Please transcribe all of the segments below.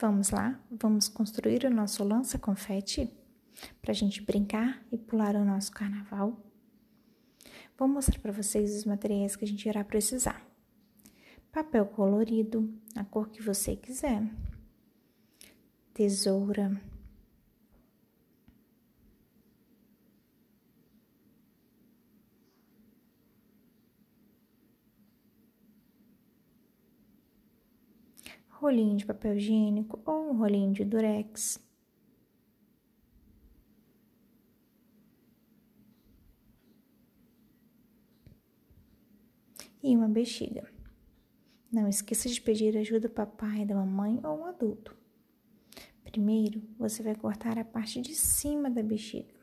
Vamos lá? Vamos construir o nosso lança-confete para a gente brincar e pular o nosso carnaval? Vou mostrar para vocês os materiais que a gente irá precisar. Papel colorido, a cor que você quiser. Tesoura. Rolinho de papel higiênico ou um rolinho de durex. E uma bexiga. Não esqueça de pedir ajuda do papai, da mamãe ou um adulto. Primeiro, você vai cortar a parte de cima da bexiga.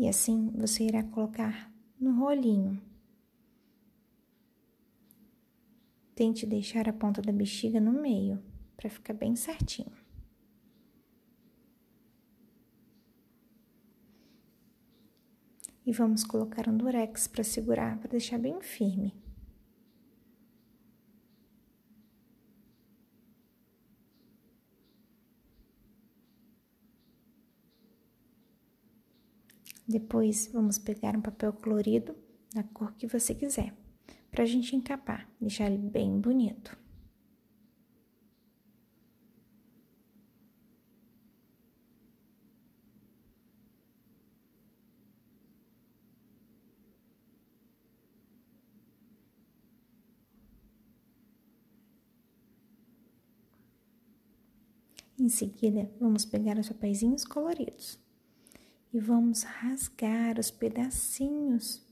E assim você irá colocar no rolinho. Tente deixar a ponta da bexiga no meio, para ficar bem certinho. E vamos colocar um durex para segurar, para deixar bem firme. Depois, vamos pegar um papel colorido da cor que você quiser, para a gente encapar, deixar ele bem bonito. Em seguida, vamos pegar os papeizinhos coloridos e vamos rasgar os pedacinhos.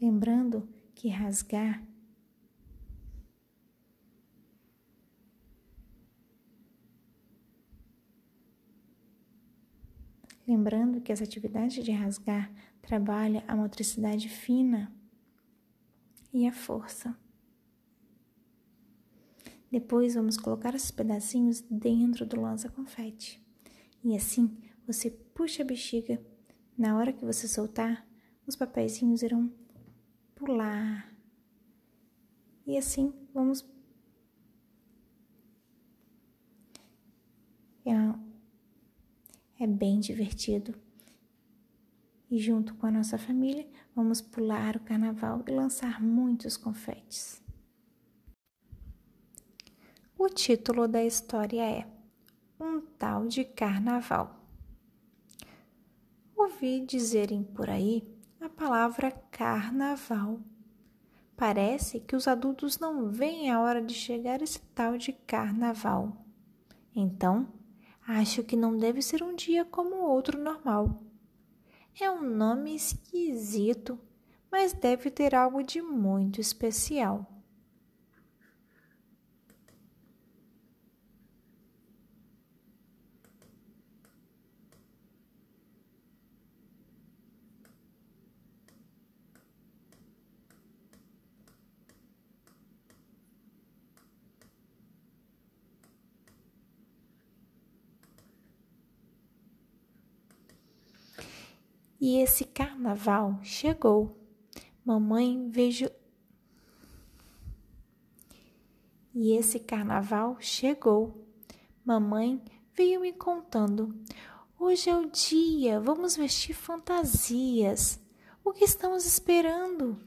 Lembrando que rasgar Lembrando que essa atividade de rasgar trabalha a motricidade fina e a força. Depois vamos colocar esses pedacinhos dentro do lança-confete. E assim você puxa a bexiga. Na hora que você soltar, os papeizinhos irão pular. E assim vamos. É é bem divertido. E junto com a nossa família, vamos pular o carnaval e lançar muitos confetes. O título da história é Um Tal de Carnaval. Ouvi dizerem por aí a palavra carnaval. Parece que os adultos não veem a hora de chegar esse tal de carnaval. Então, Acho que não deve ser um dia como outro normal. É um nome esquisito, mas deve ter algo de muito especial. E esse carnaval chegou. Mamãe vejo. E esse carnaval chegou. Mamãe veio me contando. Hoje é o dia, vamos vestir fantasias. O que estamos esperando?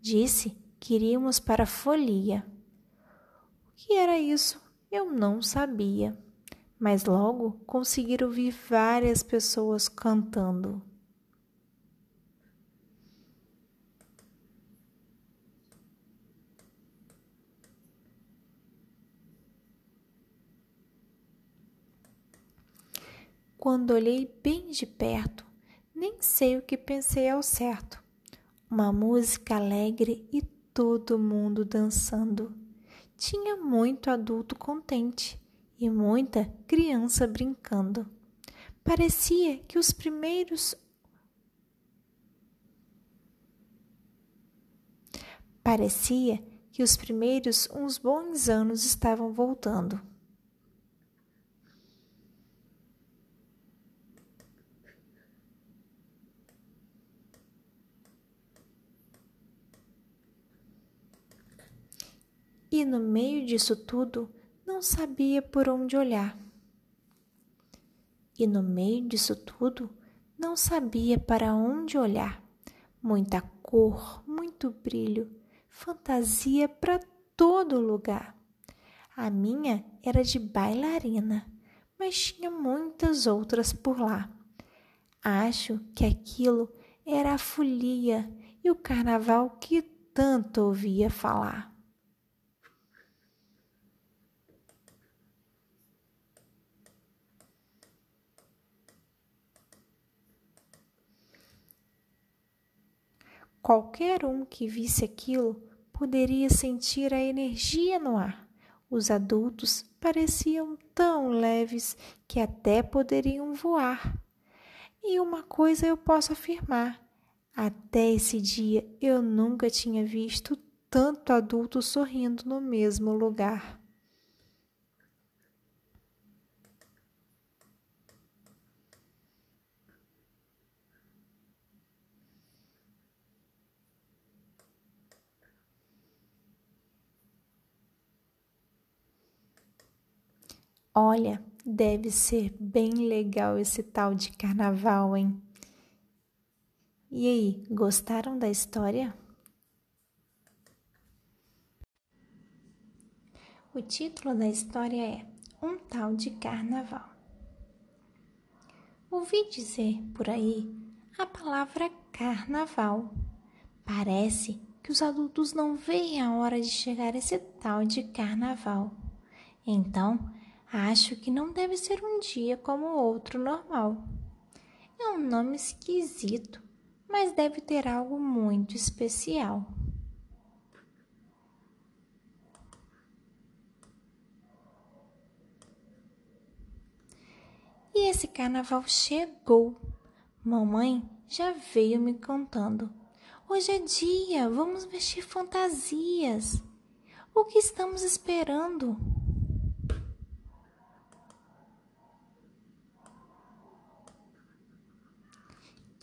Disse que iríamos para a folia. O que era isso? Eu não sabia mas logo conseguiram ouvir várias pessoas cantando. Quando olhei bem de perto, nem sei o que pensei ao certo. Uma música alegre e todo mundo dançando. Tinha muito adulto contente e muita criança brincando. Parecia que os primeiros Parecia que os primeiros uns bons anos estavam voltando. E no meio disso tudo, não sabia por onde olhar. E no meio disso tudo, não sabia para onde olhar. Muita cor, muito brilho, fantasia para todo lugar. A minha era de bailarina, mas tinha muitas outras por lá. Acho que aquilo era a folia e o carnaval que tanto ouvia falar. Qualquer um que visse aquilo poderia sentir a energia no ar. Os adultos pareciam tão leves que até poderiam voar. E uma coisa eu posso afirmar: até esse dia eu nunca tinha visto tanto adulto sorrindo no mesmo lugar. Olha, deve ser bem legal esse tal de carnaval, hein? E aí, gostaram da história? O título da história é Um Tal de Carnaval. Ouvi dizer por aí a palavra carnaval. Parece que os adultos não veem a hora de chegar esse tal de carnaval. Então, Acho que não deve ser um dia como outro normal. É um nome esquisito, mas deve ter algo muito especial. E esse carnaval chegou. Mamãe já veio me contando. Hoje é dia, vamos vestir fantasias. O que estamos esperando?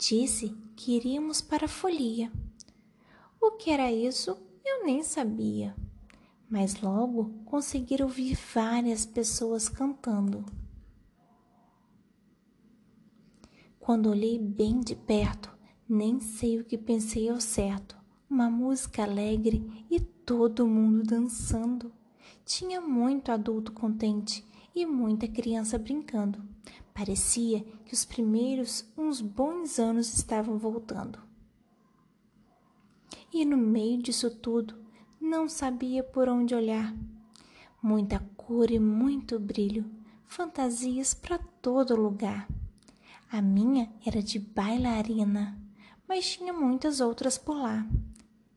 Disse que iríamos para a folia. O que era isso eu nem sabia, mas logo consegui ouvir várias pessoas cantando. Quando olhei bem de perto, nem sei o que pensei ao certo. Uma música alegre e todo mundo dançando. Tinha muito adulto contente e muita criança brincando. Parecia que os primeiros uns bons anos estavam voltando. E no meio disso tudo, não sabia por onde olhar. Muita cor e muito brilho, fantasias para todo lugar. A minha era de bailarina, mas tinha muitas outras por lá.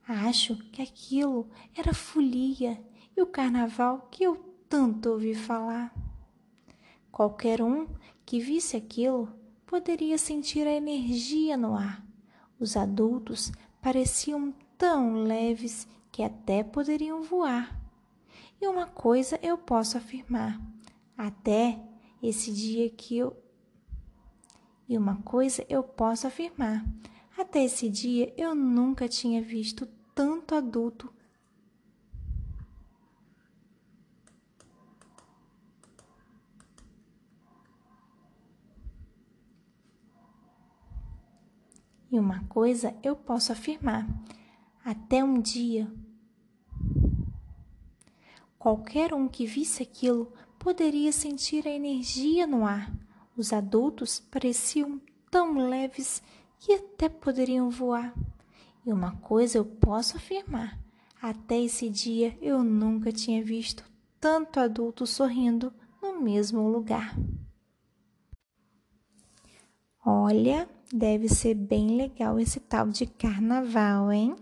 Acho que aquilo era folia e o carnaval que eu tanto ouvi falar. Qualquer um que visse aquilo poderia sentir a energia no ar. Os adultos pareciam tão leves que até poderiam voar. E uma coisa eu posso afirmar: até esse dia que eu. E uma coisa eu posso afirmar: até esse dia eu nunca tinha visto tanto adulto E uma coisa eu posso afirmar: até um dia, qualquer um que visse aquilo poderia sentir a energia no ar. Os adultos pareciam tão leves que até poderiam voar. E uma coisa eu posso afirmar: até esse dia eu nunca tinha visto tanto adulto sorrindo no mesmo lugar. Olha, deve ser bem legal esse tal de carnaval, hein?